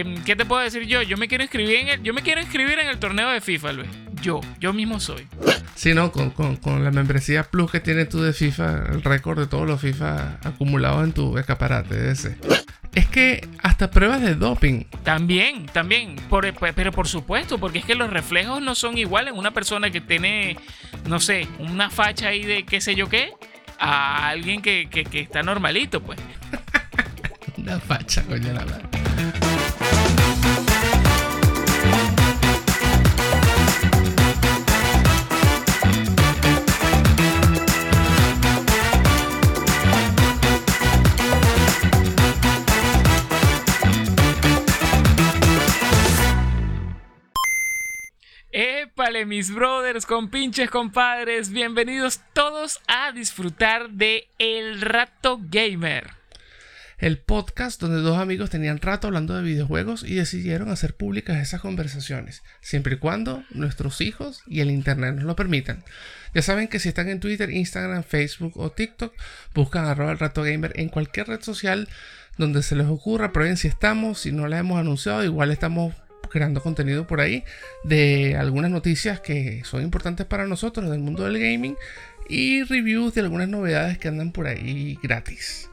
em, ¿qué te puedo decir yo? Yo me quiero inscribir en el, yo me quiero inscribir en el torneo de FIFA, Luis. Yo, yo mismo soy. Sí, no, con, con, la membresía Plus que tienes tú de FIFA, el récord de todos los FIFA acumulados en tu escaparate ese. Es que hasta pruebas de doping. También, también. Por, pero por supuesto, porque es que los reflejos no son iguales. Una persona que tiene, no sé, una facha ahí de qué sé yo qué, a alguien que, que, que está normalito, pues. Una facha, coño, la verdad. Mis brothers, compinches, compadres, bienvenidos todos a disfrutar de El Rato Gamer. El podcast donde dos amigos tenían rato hablando de videojuegos y decidieron hacer públicas esas conversaciones, siempre y cuando nuestros hijos y el internet nos lo permitan. Ya saben que si están en Twitter, Instagram, Facebook o TikTok, buscan arroba el rato gamer en cualquier red social donde se les ocurra, prueben si estamos, si no la hemos anunciado, igual estamos creando contenido por ahí de algunas noticias que son importantes para nosotros del mundo del gaming y reviews de algunas novedades que andan por ahí gratis.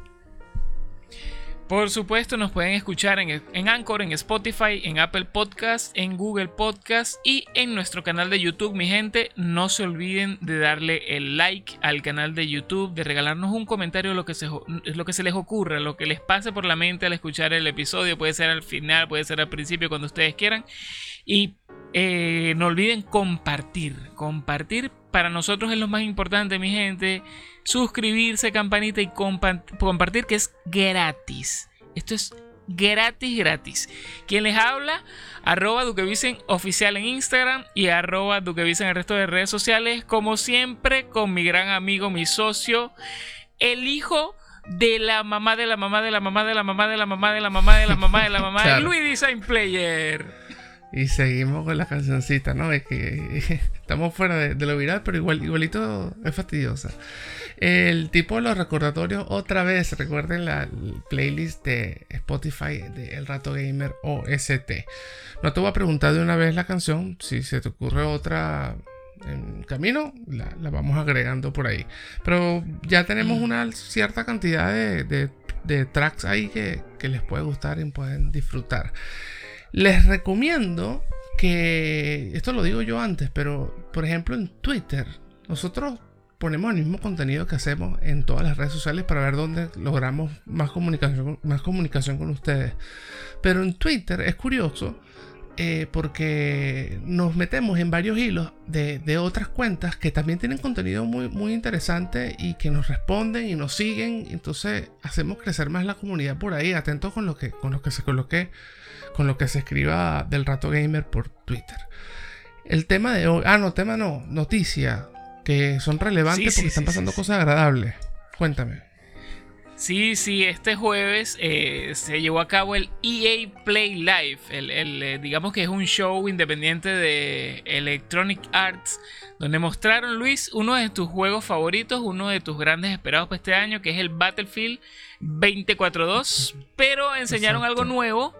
Por supuesto, nos pueden escuchar en, en, Anchor, en Spotify, en Apple Podcast, en Google Podcast y en nuestro canal de YouTube. Mi gente, no se olviden de darle el like al canal de YouTube, de regalarnos un comentario lo que se, lo que se les ocurra, lo que les pase por la mente al escuchar el episodio. Puede ser al final, puede ser al principio, cuando ustedes quieran. Y eh, no olviden compartir. Compartir para nosotros es lo más importante, mi gente suscribirse, campanita y compartir que es gratis. Esto es gratis, gratis. Quien les habla, arroba Duquevisen oficial en Instagram y arroba Duquevisen en el resto de redes sociales. Como siempre, con mi gran amigo, mi socio, el hijo de la mamá de la mamá de la mamá de la mamá de la mamá de la mamá de la mamá de la mamá de Luis Design Player. Y seguimos con la cancioncita, ¿no? Es que estamos fuera de, lo viral, pero igual, igualito es fastidiosa. El tipo de los recordatorios, otra vez, recuerden la playlist de Spotify de El Rato Gamer OST. No te voy a preguntar de una vez la canción, si se te ocurre otra en camino, la, vamos agregando por ahí. Pero ya tenemos una cierta cantidad de, tracks ahí que, que les puede gustar y pueden disfrutar. Les recomiendo que, esto lo digo yo antes, pero por ejemplo en Twitter, nosotros ponemos el mismo contenido que hacemos en todas las redes sociales para ver dónde logramos más comunicación, más comunicación con ustedes. Pero en Twitter es curioso eh, porque nos metemos en varios hilos de, otras cuentas que también tienen contenido muy, muy interesante y que nos responden y nos siguen. Entonces hacemos crecer más la comunidad por ahí, atentos con lo que, con lo que se coloque, con lo que se escriba del rato gamer por Twitter. El tema de hoy, ah, no, tema no, noticia que son relevantes porque están pasando cosas agradables. Cuéntame. Sí, sí, este jueves eh, se llevó a cabo el EA Play Live, el, eh, digamos que es un show independiente de Electronic Arts, donde mostraron, Luis, uno de tus juegos favoritos, uno de tus grandes esperados para este año, que es el Battlefield 242, pero enseñaron algo nuevo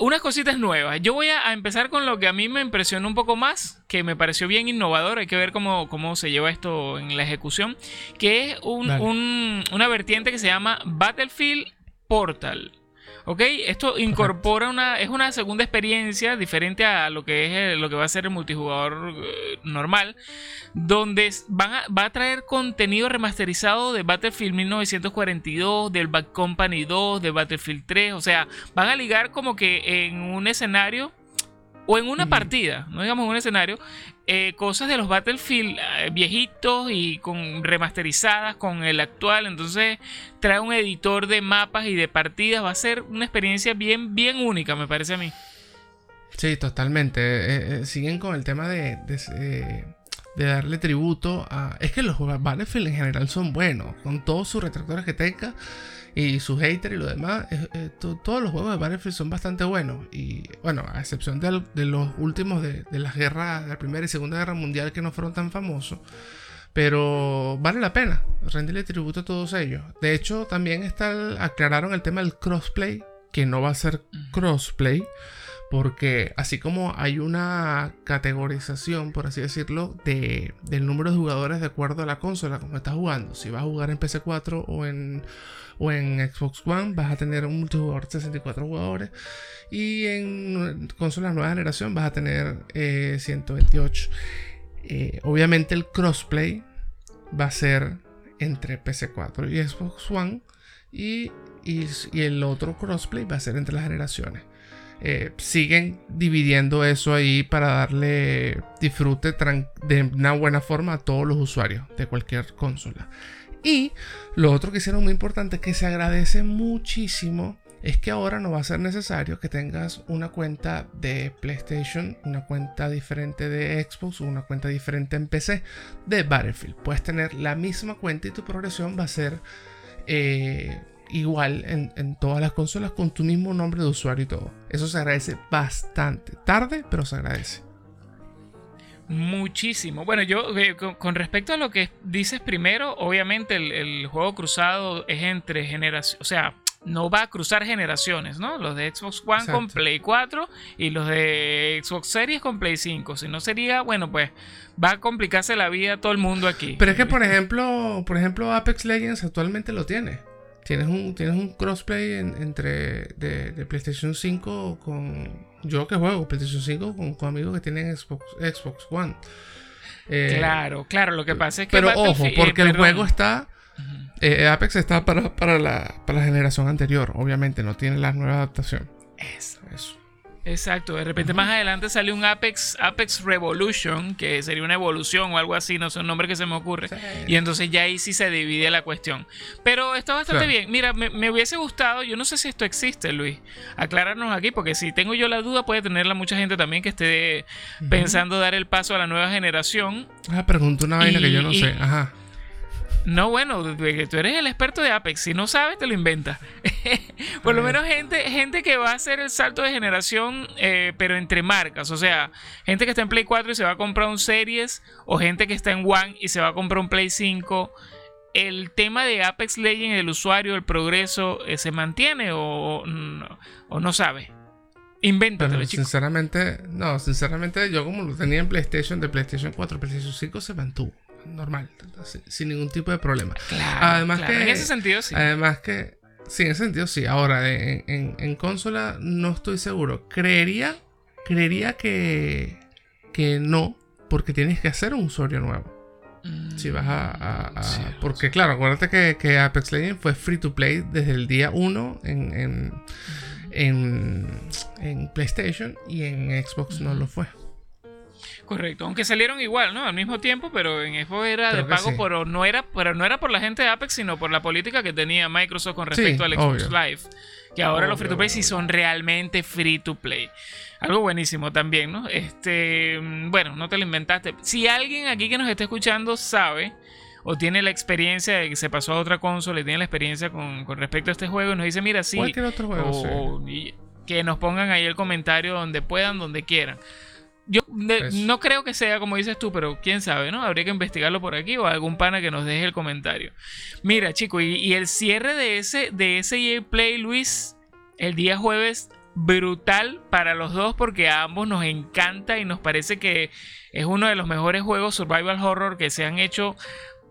unas cositas nuevas. Yo voy a, empezar con lo que a mí me impresionó un poco más, que me pareció bien innovador. Hay que ver cómo, cómo se lleva esto en la ejecución. Que es una vertiente que se llama Battlefield Portal. ¿Ok? Esto incorpora una. Es una segunda experiencia diferente a lo que es lo que va a ser el multijugador eh, normal. Donde van va a traer contenido remasterizado de Battlefield 1942, del Bad Company 2, de Battlefield 3. O sea, van a ligar como que en un escenario o en una partida, no digamos en un escenario, eh, cosas de los Battlefield eh, viejitos y con remasterizadas con el actual. Entonces trae un editor de mapas y de partidas. Va a ser una experiencia bien, bien única, me parece a mí. Sí, totalmente. Eh, siguen con el tema de, de, darle tributo a... Es que los Battlefield en general son buenos, con todos sus retractores que tenga y su hater y lo demás, todos los juegos de Battlefield son bastante buenos. Y bueno, a excepción de, los últimos de, las guerras, de la Primera y Segunda Guerra Mundial que no fueron tan famosos. Pero vale la pena rendirle tributo a todos ellos. De hecho, también está aclararon el tema del crossplay que no va a ser crossplay. Porque así como hay una categorización, por así decirlo, de, del número de jugadores de acuerdo a la consola como estás jugando. Si vas a jugar en PC4 o en, o en Xbox One, vas a tener un multijugador de 64 jugadores. Y en consolas nueva generación vas a tener 128. Eh, eh, obviamente el crossplay va a ser entre PC4 y Xbox One. y el otro crossplay va a ser entre las generaciones. Eh, siguen dividiendo eso ahí para darle disfrute de una buena forma a todos los usuarios de cualquier consola. Y lo otro que hicieron muy importante que se agradece muchísimo es que ahora no va a ser necesario que tengas una cuenta de PlayStation, una cuenta diferente de Xbox o una cuenta diferente en PC de Battlefield. Puedes tener la misma cuenta y tu progresión va a ser eh, igual en, todas las consolas con tu mismo nombre de usuario y todo. Eso se agradece bastante. Tarde, pero se agradece. Muchísimo. Bueno, yo eh, con, respecto a lo que dices primero, obviamente el, juego cruzado es entre generaciones, o sea, no va a cruzar generaciones, ¿no? Los de Xbox One con Play 4 y los de Xbox Series con Play 5. Si no sería, bueno, pues va a complicarse la vida a todo el mundo aquí. Pero es que, por ejemplo, por ejemplo, Apex Legends actualmente lo tiene. Tienes un, tienes un crossplay entre de, PlayStation 5 con. Yo que juego PlayStation 5 con, amigos que tienen Xbox, Xbox One. Eh, claro, claro. Lo que pasa es que. Pero ojo, porque el juego está. Eh, Apex está para, para, la, para la generación anterior. Obviamente, no tiene la nueva adaptación. Eso. Eso. Exacto, de repente más adelante sale un Apex, Apex Revolution, que sería una evolución o algo así, no sé un nombre que se me ocurre. Y entonces ya ahí sí se divide la cuestión. Pero está bastante bien. Mira, me, hubiese gustado, yo no sé si esto existe, Luis. Aclararnos aquí, porque si tengo yo la duda, puede tenerla mucha gente también que esté pensando dar el paso a la nueva generación. Ah, pregunto una vaina que yo no sé. Ajá. No, bueno, tú eres el experto de Apex. Si no sabes, te lo inventas. Por lo menos gente, gente que va a hacer el salto de generación, eh, pero entre marcas. O sea, gente que está en Play 4 y se va a comprar un Series, o gente que está en One y se va a comprar un Play 5. ¿El tema de Apex Legends, el usuario, el progreso, eh, se mantiene o, o no sabe? Invéntatelo, chico. Sinceramente, no, sinceramente, yo como lo tenía en PlayStation, de PlayStation 4, PlayStation 5 se mantuvo normal, sin ningún tipo de problema. además que, en ese sentido sí. Además que, sí, en ese sentido sí. Ahora, en, consola no estoy seguro. Creería, creería que, que no, porque tienes que hacer un usuario nuevo. si vas a... porque claro, acuérdate que, Apex Legends fue free to play desde el día 1 en, en, en, PlayStation y en Xbox no lo fue. Correcto, aunque salieron igual, ¿no? Al mismo tiempo, pero en Xbox era de pago, pero no era, pero no era por la gente de Apex, sino por la política que tenía Microsoft con respecto al Xbox Live. Que ahora los free to play sí son realmente free to play. Algo buenísimo también, ¿no? Este, bueno, no te lo inventaste. Si alguien aquí que nos está escuchando sabe o tiene la experiencia de que se pasó a otra consola y tiene la experiencia con, respecto a este juego y nos dice, mira, sí. Cualquier otro juego, que nos pongan ahí el comentario donde puedan, donde quieran. Yo no creo que sea como dices tú, pero quién sabe, ¿no? Habría que investigarlo por aquí o algún pana que nos deje el comentario. Mira, chico, y, el cierre de ese, de ese Play, Luis, el día jueves, brutal para los dos porque a ambos nos encanta y nos parece que es uno de los mejores juegos survival horror que se han hecho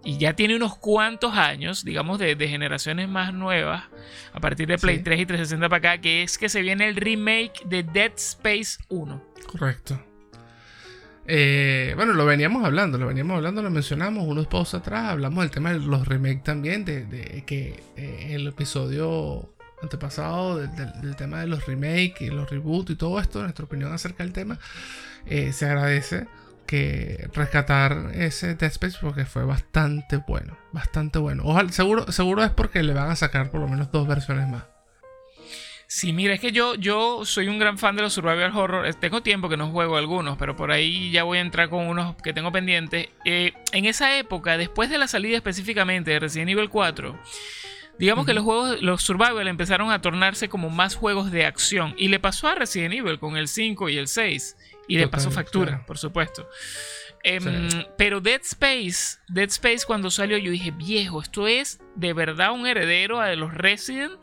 y ya tiene unos cuantos años, digamos de, generaciones más nuevas, a partir de Play 3 y 360 para acá, que es que se viene el remake de Dead Space 1. Correcto. Eh, bueno, lo veníamos hablando, lo veníamos hablando, lo mencionamos unos posts atrás, hablamos del tema de los remakes también, de, que en eh, el episodio antepasado del, tema de los remakes y los reboots y todo esto, nuestra opinión acerca del tema, eh, se agradece que rescatar ese Dead Space porque fue bastante bueno, bastante bueno. Ojalá, seguro, seguro es porque le van a sacar por lo menos dos versiones más. Sí, mira, es que yo, yo soy un gran fan de los survival horror. Tengo tiempo que no juego algunos, pero por ahí ya voy a entrar con unos que tengo pendientes. Eh, en esa época, después de la salida específicamente de Resident Evil 4, digamos que los juegos, los survival empezaron a tornarse como más juegos de acción. Y le pasó a Resident Evil con el 5 y el 6. Y le pasó factura, por supuesto. Em, pero Dead Space, Dead Space cuando salió yo dije, viejo, esto es de verdad un heredero a de los Resident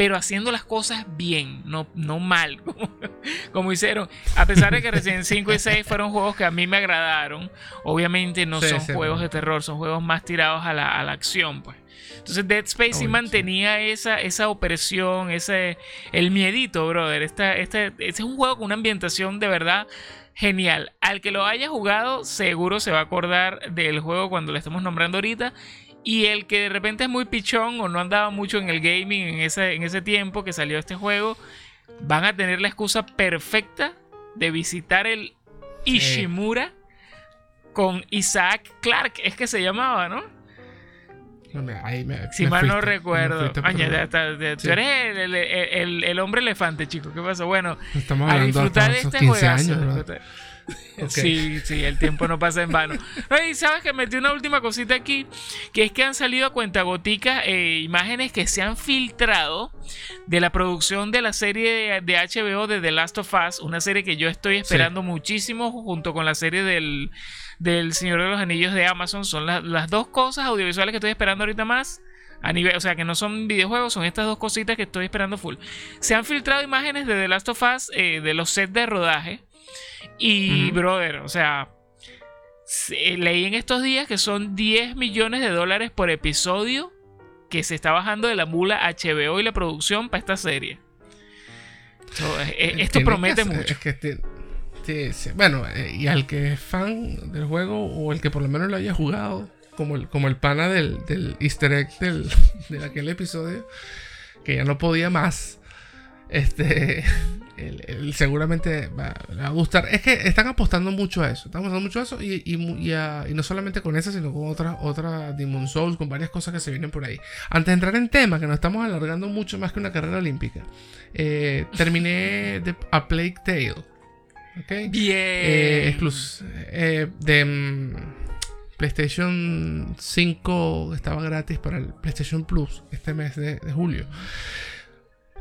pero haciendo las cosas bien, no, no mal, como, hicieron. A pesar de que recién 5 y 6 fueron juegos que a mí me agradaron, obviamente no son juegos de terror, son juegos más tirados a la, a la acción, pues. Entonces Dead Space sí mantenía esa, esa opresión, ese, el miedito, brother. Esta, este es un juego con una ambientación de verdad genial. Al que lo haya jugado, seguro se va a acordar del juego cuando lo estemos nombrando ahorita. Y el que de repente es muy pichón o no andaba mucho en el gaming en ese, en ese tiempo que salió este juego, van a tener la excusa perfecta de visitar el Ishimura con Isaac Clark, es que se llamaba, ¿no? Si mal no recuerdo. tú eres el, hombre elefante, chico. ¿Qué pasó? Bueno, a disfrutar de este juego. Sí, sí, el tiempo no pasa en vano. Y sabes que metí una última cosita aquí, que es que han salido a cuentagoticas eh, imágenes que se han filtrado de la producción de la serie de, HBO de The Last of Us, una serie que yo estoy esperando muchísimo junto con la serie del, del Señor de los Anillos de Amazon. Son las dos cosas audiovisuales que estoy esperando ahorita más. A nivel, o sea, que no son videojuegos, son estas dos cositas que estoy esperando full. Se han filtrado imágenes de The Last of Us eh, de los sets de rodaje. Y, brother, o sea, leí en estos días que son 10 millones de dólares por episodio que se está bajando de la mula HBO y la producción para esta serie. Eh, eh, esto promete mucho. Bueno, eh, y al que es fan del juego o el que por lo menos lo haya jugado, como el, como el pana del, del easter egg del, de aquel episodio, que ya no podía más, este, seguramente va, va a gustar. Es que están apostando mucho a eso, están apostando mucho a eso y, y, no solamente con esa, sino con otras otra Demon Souls, con varias cosas que se vienen por ahí. Antes de entrar en tema, que nos estamos alargando mucho más que una carrera olímpica, eh, terminé de, A Plague Tale. Bien. Eh, eh, de mm, PlayStation 5 estaba gratis para el PlayStation Plus este mes de, julio.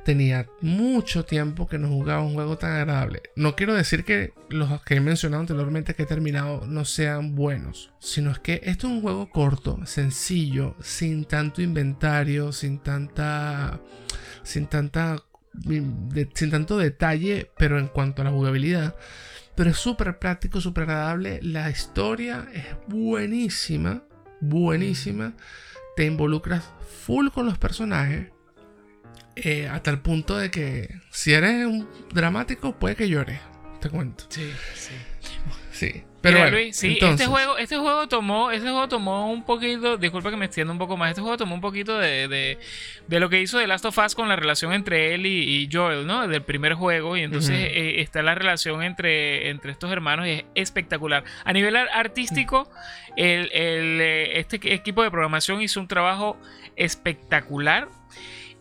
Tenía mucho tiempo que no jugaba un juego tan agradable. No quiero decir que los que he mencionado anteriormente que he terminado no sean buenos, sino es que esto es un juego corto, sencillo, sin tanto inventario, sin tanta sin tanta sin tanto detalle, pero en cuanto a la jugabilidad. Pero es súper práctico, súper agradable. La historia es buenísima, buenísima. Te involucras full con los personajes. Eh, hasta el punto de que si eres un dramático, puede que llores. Te cuento. Sí, sí. Sí. Pero este juego, este juego tomó, este juego tomó un poquito, disculpa que me extienda un poco más, este juego tomó un poquito de, de, lo que hizo The Last of Us con la relación entre él y, Joel, ¿no? Del primer juego. Y entonces eh, está la relación entre, entre estos hermanos y es espectacular. A nivel artístico, el, eh, este equipo de programación hizo un trabajo espectacular.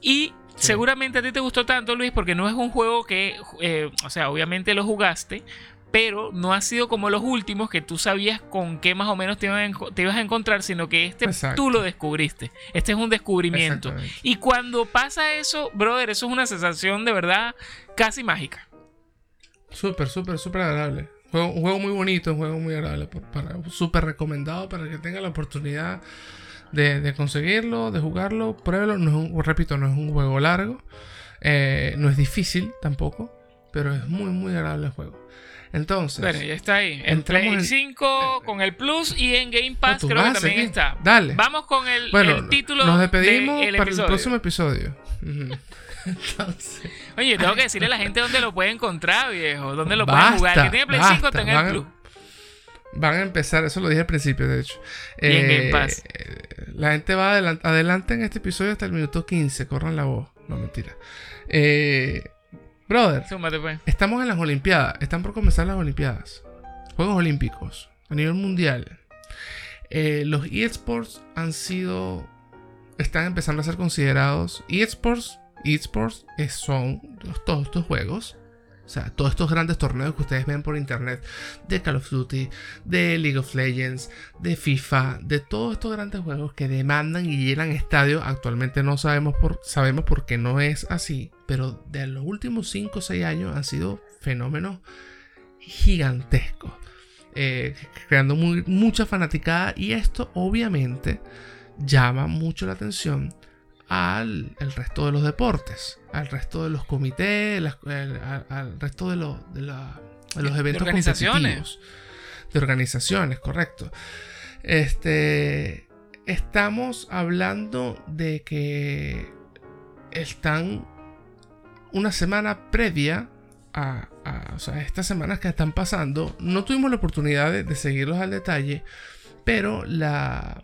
Y Seguramente a ti te gustó tanto, Luis, porque no es un juego que, eh, o sea, obviamente lo jugaste, pero no ha sido como los últimos que tú sabías con qué más o menos te, ibas a encontrar, sino que este tú lo descubriste. Este es un descubrimiento. Y cuando pasa eso, brother, eso es una sensación de verdad casi mágica. Súper, súper, súper agradable. un juego muy bonito, un juego muy agradable. Súper recomendado para que tenga la oportunidad de, conseguirlo, de jugarlo. Pruébelo. No repito, no es un juego largo. Eh, no es difícil tampoco. Pero es muy, muy agradable el juego. Entonces. Bueno, ya está ahí. En Play 5 con el Plus y en Game Pass creo que también está. Dale. Vamos con el, el título. Nos despedimos para el próximo episodio. Entonces. Oye, tengo que decirle a la gente dónde lo puede encontrar, viejo. Dónde lo puede jugar. Que tiene Play 5 está en el Plus. Van a empezar, eso lo dije al principio, de hecho. Y en Game eh, Pass. La gente va adelante en este episodio hasta el minuto 15. Corran la voz. No, mentira. Eh. Brother, pues. estamos en las Olimpiadas. Están por comenzar las Olimpiadas. Juegos Olímpicos a nivel mundial. Eh, los eSports han sido. Están empezando a ser considerados. eSports, eSports son todos estos juegos o sea, todos estos grandes torneos que ustedes ven por internet de Call of Duty, de League of Legends, de FIFA, de todos estos grandes juegos que demandan y llenan estadios, actualmente no sabemos por, sabemos por qué no es así, pero de los últimos 5 o 6 años han sido fenómenos gigantescos, eh, creando mucha fanaticada y esto obviamente llama mucho la atención al el resto de los deportes, al resto de los comités, al, resto de, de, los eventos de organizaciones. De organizaciones, correcto. Este, estamos hablando de que están una semana previa a, estas semanas que están pasando. No tuvimos la oportunidad de, seguirlos al detalle, pero la,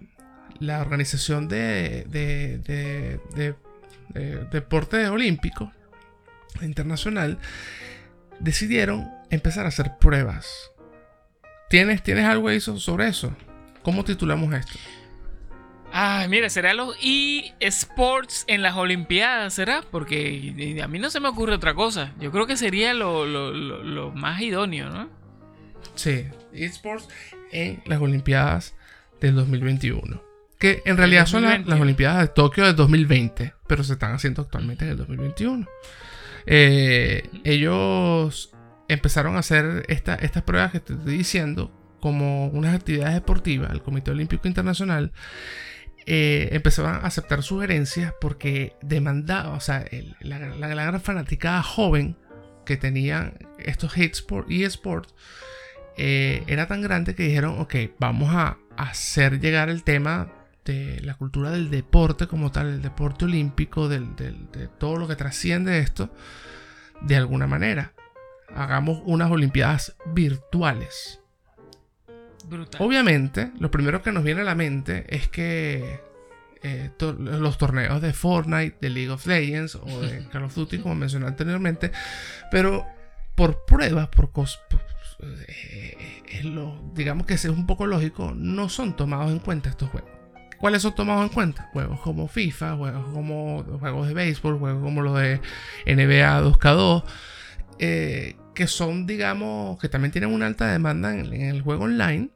la organización de, de, deporte olímpico internacional decidieron empezar a hacer pruebas. ¿Tienes, ¿Tienes algo ahí sobre eso? ¿Cómo titulamos esto? Ay, mira, será los eSports en las Olimpiadas, ¿será? Porque a mí no se me ocurre otra cosa. Yo creo que sería lo, más idóneo, ¿no? Sí, eSports en las Olimpiadas del 2021. Que en realidad son las Olimpiadas de Tokio del 2020, pero se están haciendo actualmente en el 2021. Eh, ellos empezaron a hacer estas pruebas que te estoy diciendo como unas actividades deportivas, el Comité Olímpico Internacional, eh, empezaban a aceptar sugerencias porque demandaba, o sea, la, gran fanaticada joven que tenían estos eSports y eSports eh, era tan grande que dijeron, ok, vamos a hacer llegar el tema de la cultura del deporte como tal, el deporte olímpico, de todo lo que trasciende esto, de alguna manera. Hagamos unas Olimpiadas virtuales. Obviamente, lo primero que nos viene a la mente es que eh, los torneos de Fortnite, de League of Legends o de Call of Duty, como mencioné anteriormente, pero por pruebas, por, cosas, eh, digamos que es un poco lógico, no son tomados en cuenta estos juegos. ¿Cuáles son tomados en cuenta? Juegos como FIFA, juegos como juegos de béisbol, juegos como los de NBA 2K2, eh, que son, digamos, que también tienen una alta demanda en, el juego online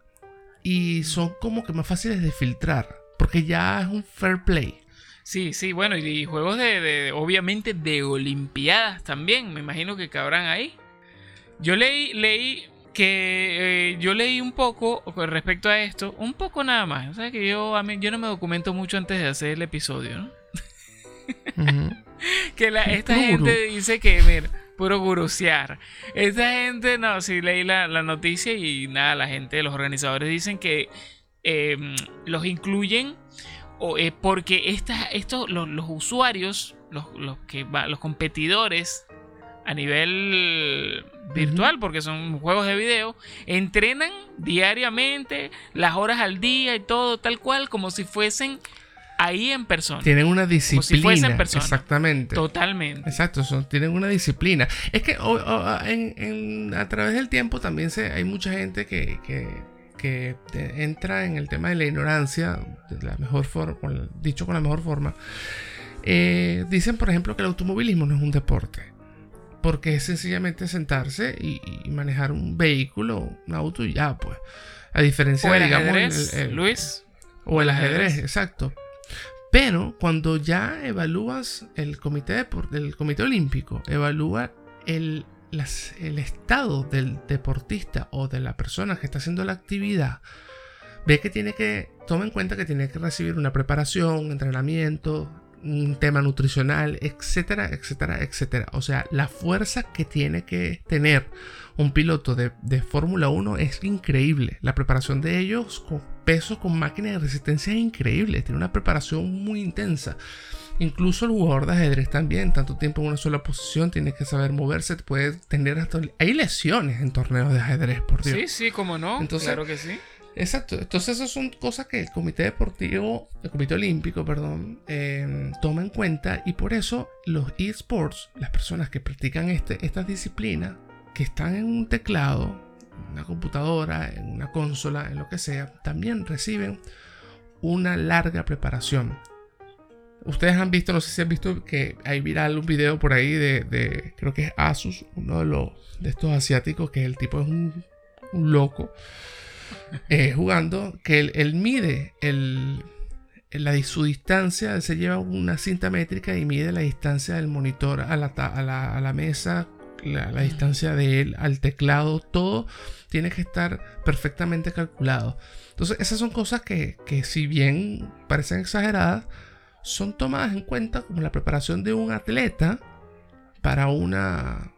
y son como que más fáciles de filtrar, porque ya es un fair play. Sí, sí, bueno, y, juegos de, obviamente, de Olimpiadas también, me imagino que cabrán ahí. Yo leí, leí que eh, yo leí un poco con respecto a esto, un poco nada más. O sea que yo, a mí, yo no me documento mucho antes de hacer el episodio, ¿no? que la, esta gente dice que, mira, puro gurusear. Esta gente, no, sí leí la, noticia y nada, la gente, los organizadores dicen que em, los incluyen eh, porque estos, los, usuarios, los, que los competidores a nivel virtual, porque son juegos de video, entrenan diariamente, las horas al día y todo tal cual, como si fuesen ahí en persona. Tienen una disciplina. Exactamente. Totalmente. Exacto, son, tienen una disciplina. Es que a través del tiempo también se, hay mucha gente que, entra en el tema de la ignorancia, de la mejor forma, dicho con la mejor forma. Eh, dicen, por ejemplo, que el automovilismo no es un deporte. Porque es sencillamente sentarse y, manejar un vehículo, un auto y ya, pues. A diferencia de, digamos, Luis. O el ajedrez, exacto. Pero cuando ya evalúas el comité, el comité olímpico, evalúa el, el estado del deportista o de la persona que está haciendo la actividad, ve que tiene que, toma en cuenta que tiene que recibir una preparación, entrenamiento, un tema nutricional, etcétera, etcétera, etcétera. O sea, la fuerza que tiene que tener un piloto de, Fórmula 1 es increíble. La preparación de ellos con peso, con máquinas de resistencia es increíble. Tiene una preparación muy intensa. Incluso el jugador de ajedrez también, tanto tiempo en una sola posición, tiene que saber moverse, puede tener hasta... Hay lesiones en torneos de ajedrez, por Dios. Sí, sí, como no. claro que sí. Exacto, entonces esas son cosas que el Comité Deportivo, el Comité Olímpico, perdón, em, toma en cuenta y por eso los eSports, las personas que practican este, estas disciplinas, que están en un teclado, en una computadora, en una consola, en lo que sea, también reciben una larga preparación. Ustedes han visto, no sé si han visto que hay viral un video por ahí de, creo que es Asus, uno de los de estos asiáticos, que el tipo es un, un loco eh, jugando, que él, mide el, la, su distancia, se lleva una cinta métrica y mide la distancia del monitor a la, a la, mesa, la, distancia de él al teclado, todo tiene que estar perfectamente calculado. Entonces, esas son cosas que, que si bien parecen exageradas, son tomadas en cuenta como la preparación de un atleta para una,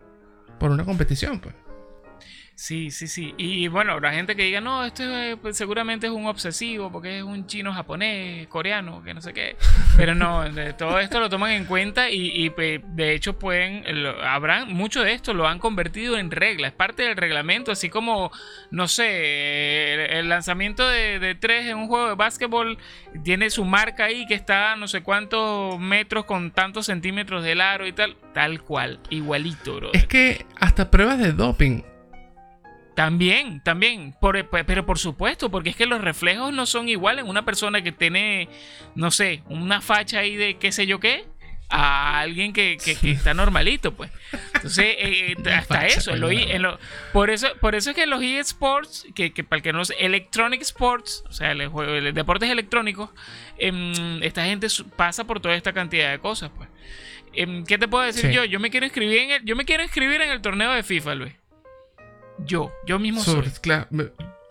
por una competición. Pues. Sí, sí, sí. Y bueno, habrá gente que diga, no, esto pues, seguramente es un obsesivo porque es un chino japonés, coreano, que no sé qué. Pero no, todo esto lo toman en cuenta y, pues, de hecho pueden, habrán, mucho de esto lo han convertido en regla, es parte del reglamento, así como, no sé, el, lanzamiento de, de, tres en un juego de básquetbol tiene su marca ahí que está no sé cuántos metros con tantos centímetros del aro y tal, tal cual, igualito, bro. Es que hasta pruebas de doping también, también, por, pues, pero por supuesto, porque es que los reflejos no son iguales en una persona que tiene, no sé, una facha ahí de qué sé yo qué, a alguien que, está normalito, pues. Entonces, eh, eh, hasta eso, por eso, por eso es que los eSports, que, que para el que no sé, Electronic Sports, o sea, el, juego, el deportes electrónicos, em, esta gente pasa por toda esta cantidad de cosas, pues. Em, ¿Qué te puedo decir yo? Yo me quiero inscribir en el, yo me quiero inscribir en el torneo de FIFA, Luis. Yo, yo mismo soy. Claro,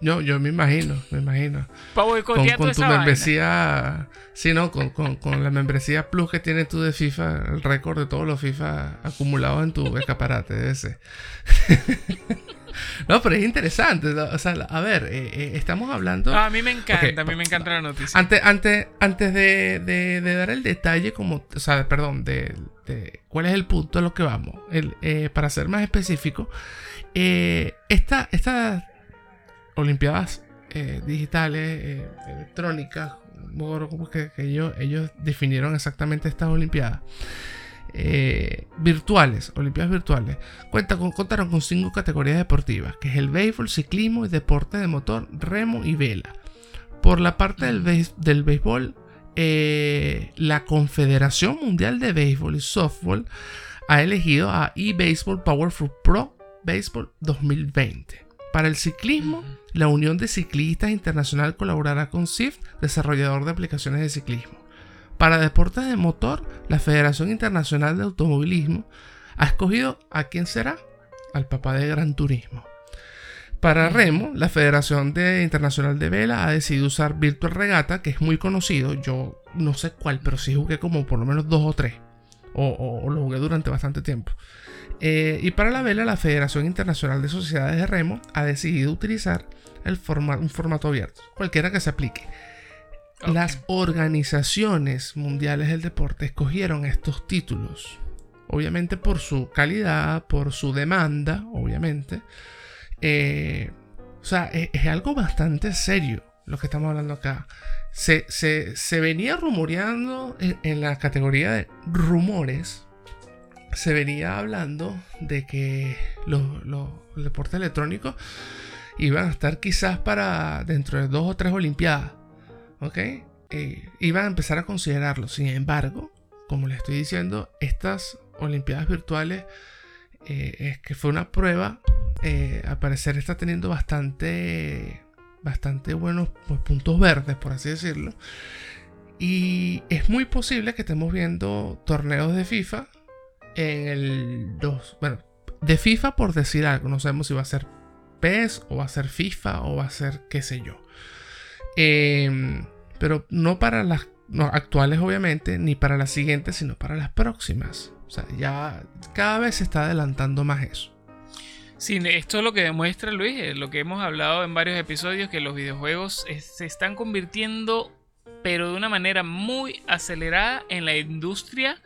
yo, yo me imagino, me imagino. con, con tu membresía, sí, no, con, con, la membresía Plus que tienes tú de FIFA, el récord de todos los FIFA acumulados en tu escaparate ese. no, pero es interesante. O sea, a ver, eh, eh, estamos hablando. a mí me encanta, a mí me encanta la noticia. Antes, antes, antes de, de, dar el detalle, como, o sea, perdón, de, cuál es el punto a lo que vamos, el, eh, para ser más específico. Eh, estas Olimpiadas eh, digitales, electrónicas, como que, ellos, ellos, definieron exactamente estas Olimpiadas. virtuales, Olimpiadas virtuales, cuenta con, contaron con cinco categorías deportivas, que es el béisbol, ciclismo y deporte de motor, remo y vela. Por la parte del, del béisbol, la Confederación Mundial de Béisbol y Softball ha elegido a eBaseball Powerful Pro Baseball 2020. Para el ciclismo, la Unión de Ciclistas Internacional colaborará con SIFT, desarrollador de aplicaciones de ciclismo. Para deportes de motor, la Federación Internacional de Automovilismo ha escogido a quién será, al papá de Gran Turismo. Para remo, la Federación Internacional de Vela ha decidido usar Virtual Regata, que es muy conocido. Yo no sé cuál, pero sí jugué como por lo menos dos o tres. o lo jugué durante bastante tiempo. Eh, y para la vela, la Federación Internacional de Sociedades de Remo ha decidido utilizar el un formato abierto, cualquiera que se aplique. Las organizaciones mundiales del deporte escogieron estos títulos, obviamente por su calidad, por su demanda, obviamente. Eh, o sea, es, algo bastante serio lo que estamos hablando acá. Se, venía rumoreando en la categoría de rumores, se venía hablando de que los, deportes electrónicos iban a estar quizás para dentro de dos o tres Olimpiadas. ¿Ok? Eh, iban a empezar a considerarlo. Sin embargo, como les estoy diciendo, estas Olimpiadas virtuales eh, es que fue una prueba. Eh, al parecer está teniendo bastante, bastante buenos pues, puntos verdes, por así decirlo. Y es muy posible que estemos viendo torneos de FIFA en el 2. Bueno, de FIFA por decir algo. No sabemos si va a ser PES o va a ser FIFA o va a ser qué sé yo. Em, pero no para las actuales obviamente, ni para las siguientes, sino para las próximas. O sea, ya cada vez se está adelantando más eso. Sí, esto es lo que demuestra Luis, lo que hemos hablado en varios episodios, que los videojuegos se están convirtiendo, pero de una manera muy acelerada en la industria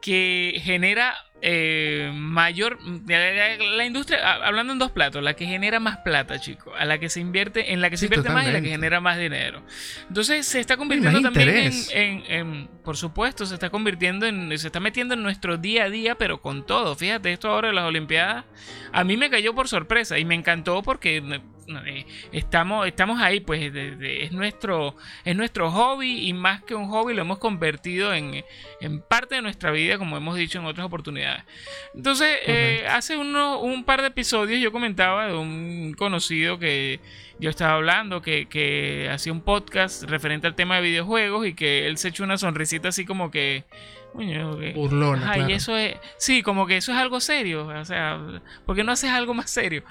que genera eh, mayor. La, industria, hablando en dos platos, la que genera más plata, chicos. A la que se invierte, en la que se invierte más y la que genera más dinero. Entonces se está convirtiendo también en, Por supuesto, se está convirtiendo en. Se está metiendo en nuestro día a día, pero con todo. Fíjate, esto ahora de las Olimpiadas. A mí me cayó por sorpresa y me encantó porque eh, estamos, estamos ahí, pues es, nuestro, es nuestro hobby y más que un hobby lo hemos convertido en, parte de nuestra vida, como hemos dicho en otras oportunidades. Entonces, eh, hace uno, un par de episodios yo comentaba de un conocido que yo estaba hablando, que, hacía un podcast referente al tema de videojuegos y que él se echó una sonrisita así como que... Burlona. eso es, sí, como que eso es algo serio. O sea, ¿por qué no haces algo más serio?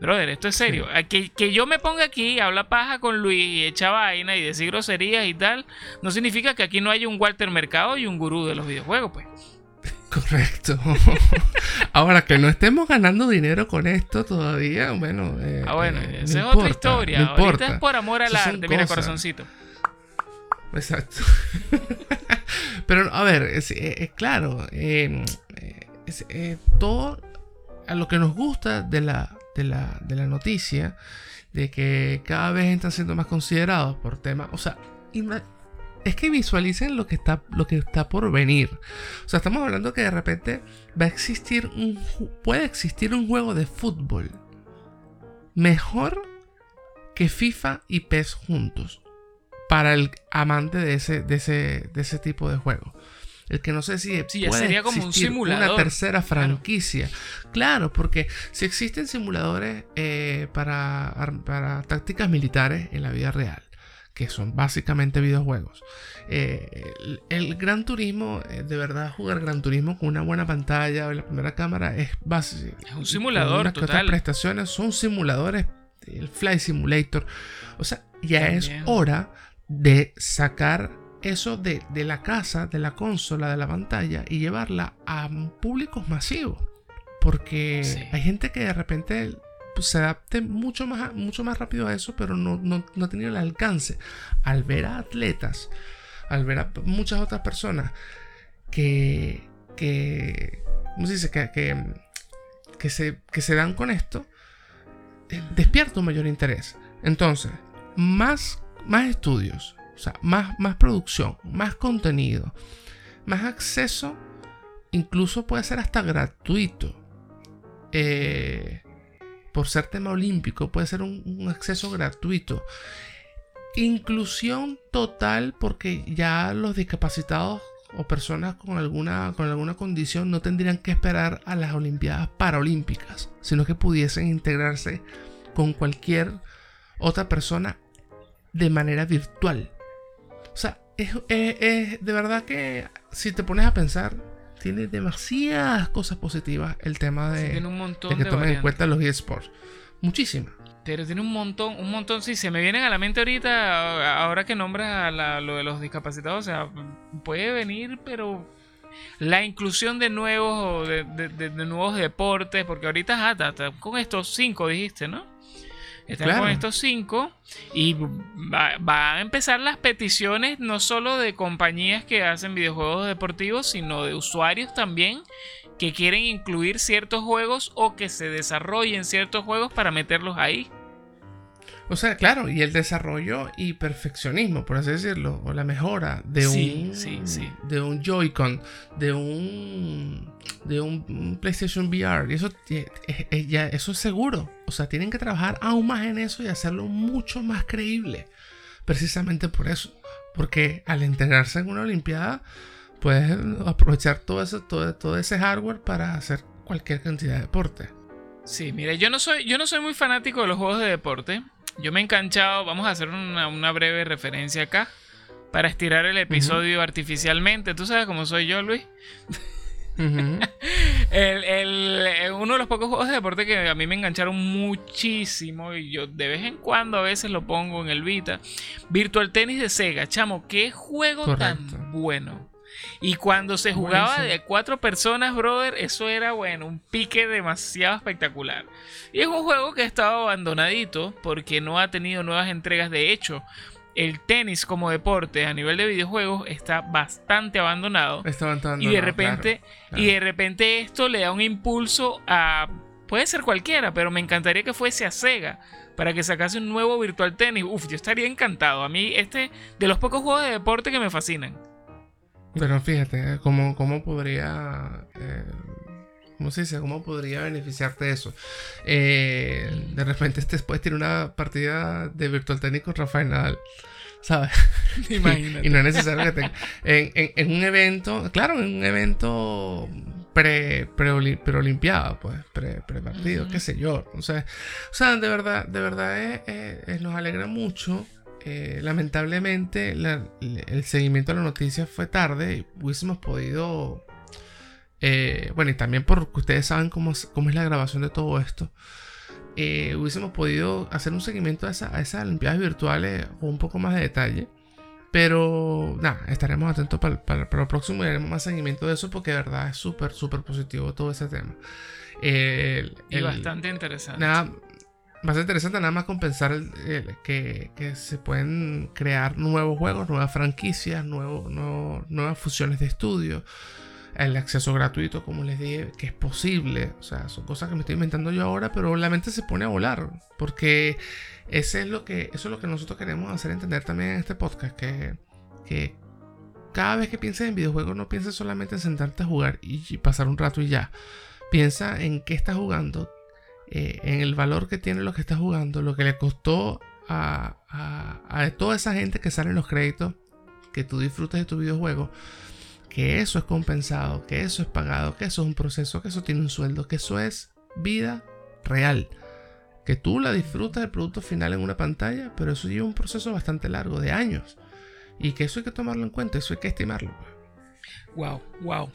Brother, esto es serio. Que, que, yo me ponga aquí, habla paja con Luis y echa vaina y decir groserías y tal, no significa que aquí no haya un Walter Mercado y un gurú de los videojuegos, pues. Correcto. Ahora que no estemos ganando dinero con esto todavía, bueno. Eh, ah, bueno, eh, esa es otra historia. No Ahorita es por amor al arte, mira, corazoncito. Exacto. Pero a ver, es, eh, claro, todo a lo que nos gusta de la, de la, de la noticia, de que cada vez están siendo más considerados por temas, o sea, es que visualicen lo que está, lo que está por venir. O sea, estamos hablando que de repente va a existir un, puede existir un juego de fútbol mejor que FIFA y PES juntos para el amante de ese, de ese, de ese tipo de juego. El que no sé si puede sería como un simulador. una tercera franquicia. Claro, porque si existen simuladores eh, para, para tácticas militares en la vida real, que son básicamente videojuegos. Eh, el, Gran Turismo, eh, de verdad, jugar Gran Turismo con una buena pantalla o la primera cámara es básico. Es un simulador. total. otras prestaciones son simuladores, el Fly Simulator. O sea, ya es hora de sacar eso de, la casa, de la consola, de la pantalla y llevarla a públicos masivos. Porque hay gente que de repente se adapte mucho más, mucho más rápido a eso, pero no, no, ha tenido el alcance. Al ver a atletas, al ver a muchas otras personas que, que ¿cómo se dice? Que, que, se, que se dan con esto, eh, despierta un mayor interés. Entonces, más, más estudios, o sea, más, más producción, más contenido, más acceso, incluso puede ser hasta gratuito. Eh, por ser tema olímpico, puede ser un, acceso gratuito. Inclusión total porque ya los discapacitados o personas con alguna, con alguna condición no tendrían que esperar a las Olimpiadas Paralímpicas, sino que pudiesen integrarse con cualquier otra persona de manera virtual. O sea, es, es de verdad que si te pones a pensar, tiene demasiadas cosas positivas el tema de, que tomen en cuenta los eSports. Muchísimas. Pero tiene un montón, un montón. Sí, se me vienen a la mente ahorita, ahora que nombras a lo de los discapacitados. O sea, puede venir, pero la inclusión de nuevos, de, de, nuevos deportes, porque ahorita con estos cinco dijiste, ¿no? Están con estos cinco y va, a empezar las peticiones no solo de compañías que hacen videojuegos deportivos, sino de usuarios también que quieren incluir ciertos juegos o que se desarrollen ciertos juegos para meterlos ahí. O sea, claro, y el desarrollo y perfeccionismo, por así decirlo, o la mejora de un de un Joy-Con, de un de un PlayStation VR, y eso ya eso es seguro. O sea, tienen que trabajar aún más en eso y hacerlo mucho más creíble. Precisamente por eso, porque al integrarse en una olimpiada puedes aprovechar todo eso todo, todo ese hardware para hacer cualquier cantidad de deporte. Sí, mire, yo no soy yo no soy muy fanático de los juegos de deporte. Yo me he enganchado, vamos a hacer una, breve referencia acá para estirar el episodio artificialmente. ¿Tú sabes cómo soy yo, Luis? Eh, uno de los pocos juegos de deporte que a mí me engancharon muchísimo y yo de vez en cuando a veces lo pongo en el Vita. Virtual Tennis de Sega, chamo, qué juego tan bueno. Y cuando se jugaba de cuatro personas, brother, eso era bueno, un pique demasiado espectacular. Y es un juego que ha estado abandonadito porque no ha tenido nuevas entregas. De hecho, el tenis como deporte a nivel de videojuegos está bastante abandonado. y de repente, y de repente esto le da un impulso a puede ser cualquiera, pero me encantaría que fuese a Sega para que sacase un nuevo Virtual Tennis. Uf, yo estaría encantado. A mí este de los pocos juegos de deporte que me fascinan. Pero fíjate, ¿cómo, cómo podría... Eh, ¿Cómo se dice? ¿Cómo podría beneficiarte eso? Eh, de repente este puedes tener una partida de Virtual Tennis con Rafael Nadal. ¿Sabes? Imagínate. y, no es necesario que tenga. En, en, un evento, claro, en un evento pre, pre, olimpiado, pues, pre, pre partido, qué sé yo. O sea, o sea, de verdad, de verdad nos alegra mucho eh, lamentablemente el seguimiento de la noticia fue tarde. Hubiésemos podido... Eh, bueno, y también porque ustedes saben cómo, cómo, es la grabación de todo esto. eh, hubiésemos podido hacer un seguimiento a, esa, a esas Olimpiadas virtuales con un poco más de detalle. Pero nada, estaremos atentos para, para, para, el próximo y haremos más seguimiento de eso porque de verdad es súper, súper positivo todo ese tema. El, y bastante interesante. Nada, bastante interesante nada más compensar el, que, que, se pueden crear nuevos juegos, nuevas franquicias, nuevo, nuevo, nuevas fusiones de estudio. El acceso gratuito, como les dije, que es posible. O sea, son cosas que me estoy inventando yo ahora, pero la mente se pone a volar. Porque ese es lo que, eso es lo que nosotros queremos hacer entender también en este podcast. Que, que cada vez que pienses en videojuegos, no pienses solamente en sentarte a jugar y pasar un rato y ya. Piensa en qué estás jugando, eh, en el valor que tiene lo que estás jugando, lo que le costó a, a, toda esa gente que sale en los créditos, que tú disfrutes de tu videojuego, que eso es compensado, que eso es pagado, que eso es un proceso, que eso tiene un sueldo, que eso es vida real. Que tú la disfrutas del producto final en una pantalla, pero eso lleva un proceso bastante largo, de años. Y que eso hay que tomarlo en cuenta, eso hay que estimarlo. Wow, wow.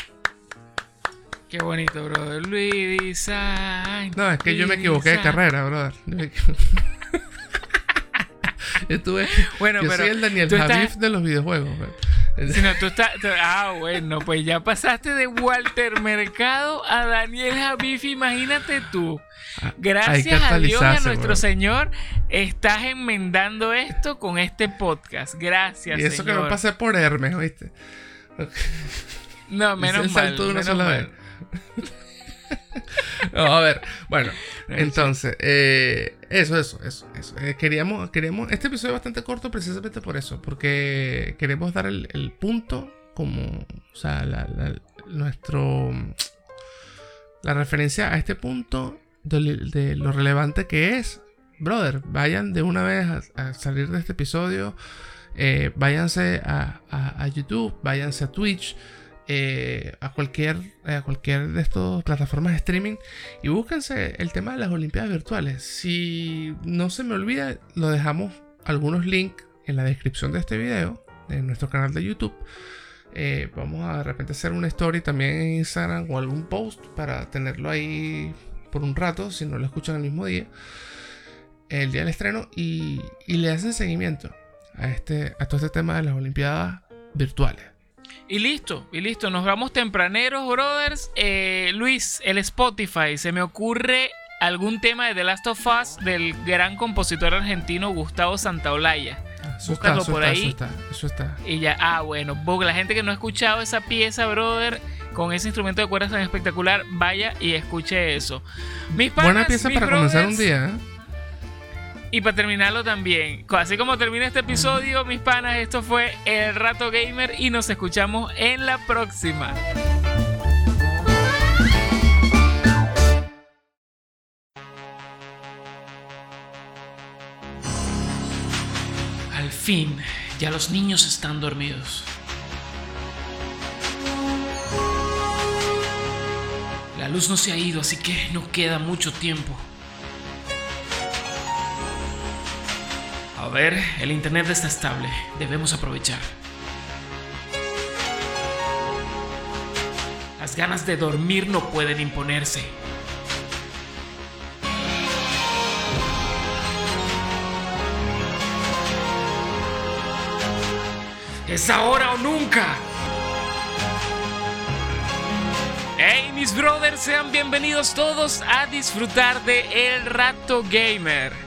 Qué bonito, brother. Luis Design. No, es que yo me equivoqué de carrera, brother. Estuve. Bueno, yo soy el Daniel Javif de los videojuegos. Si no, tú estás. ah, bueno, pues ya pasaste de Walter Mercado a Daniel Javif, imagínate tú. Ah, Gracias a Dios a nuestro Señor, estás enmendando esto con este podcast. Gracias. Y eso que no pasé por Hermes, ¿viste? No, menos mal. Menos mal. a ver, bueno, entonces, eh, eso, eso, eso, eso. Eh, queríamos, queríamos, este episodio es bastante corto precisamente por eso, porque queremos dar el, punto como, o sea, nuestro, la referencia a este punto de, lo relevante que es. Brother, vayan de una vez a, salir de este episodio, eh, váyanse a, a YouTube, váyanse a Twitch. Eh, a cualquier a cualquier de estas plataformas de streaming y búsquense el tema de las Olimpiadas virtuales. Si no se me olvida, lo dejamos algunos links en la descripción de este video, en nuestro canal de YouTube. Eh, vamos a de repente hacer una story también en Instagram o algún post para tenerlo ahí por un rato, si no lo escuchan el mismo día, el día del estreno, y, y le hacen seguimiento a, este, a todo este tema de las Olimpiadas virtuales. Y listo, y listo. Nos vamos tempraneros, brothers. Eh, Luis, el Spotify, se me ocurre algún tema de The Last of Us del gran compositor argentino Gustavo Santaolalla. Búscalo por ahí. Eso está, eso está. Y ya, ah, bueno, la gente que no ha escuchado esa pieza, brother, con ese instrumento de cuerdas tan espectacular, vaya y escuche eso. Mis Buena pieza para comenzar un día, ¿eh? Y para terminarlo también, así como termina este episodio, mis panas, esto fue El Rato Gamer y nos escuchamos en la próxima. Al fin, ya los niños están dormidos. La luz no se ha ido, así que no queda mucho tiempo. A ver, el internet está estable. Debemos aprovechar. Las ganas de dormir no pueden imponerse. Es ahora o nunca. Hey mis brothers, sean bienvenidos todos a disfrutar de El Rato Gamer.